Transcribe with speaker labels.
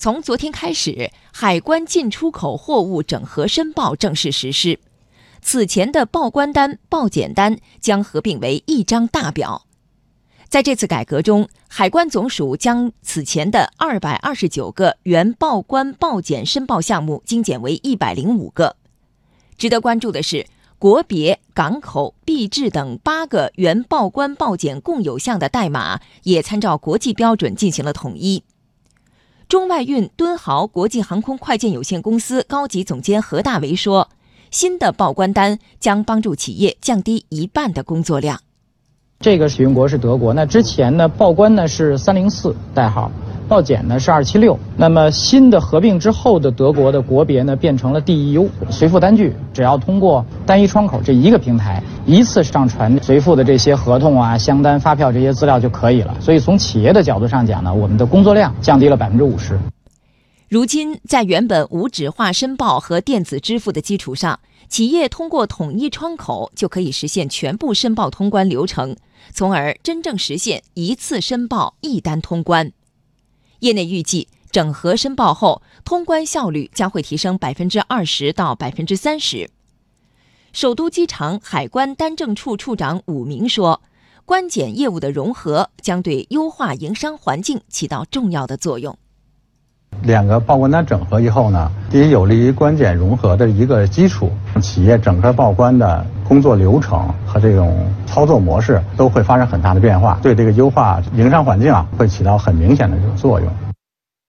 Speaker 1: 从昨天开始，海关进出口货物整合申报正式实施。此前的报关单、报检单将合并为一张大表。在这次改革中，海关总署将此前的二百二十九个原报关报检申报项目精简为一百零五个。值得关注的是，国别、港口、币制等八个原报关报检共有项的代码也参照国际标准进行了统一。中外运敦豪国际航空快件有限公司高级总监何大为说：“新的报关单将帮助企业降低一半的工作量。
Speaker 2: 这个使用国是德国，那之前呢，报关呢是三零四代号。”报检呢是二七六，那么新的合并之后的德国的国别呢变成了 DEU，随付单据只要通过单一窗口这一个平台一次上传随付的这些合同啊、箱单、发票这些资料就可以了。所以从企业的角度上讲呢，我们的工作量降低了百分之五十。
Speaker 1: 如今，在原本无纸化申报和电子支付的基础上，企业通过统一窗口就可以实现全部申报通关流程，从而真正实现一次申报一单通关。业内预计，整合申报后，通关效率将会提升百分之二十到百分之三十。首都机场海关单证处处长武明说：“关检业务的融合将对优化营商环境起到重要的作用。
Speaker 3: 两个报关单整合以后呢，第一有利于关检融合的一个基础，企业整个报关的工作流程和这种操作模式都会发生很大的变化，对这个优化营商环境啊会起到很明显的这种作用。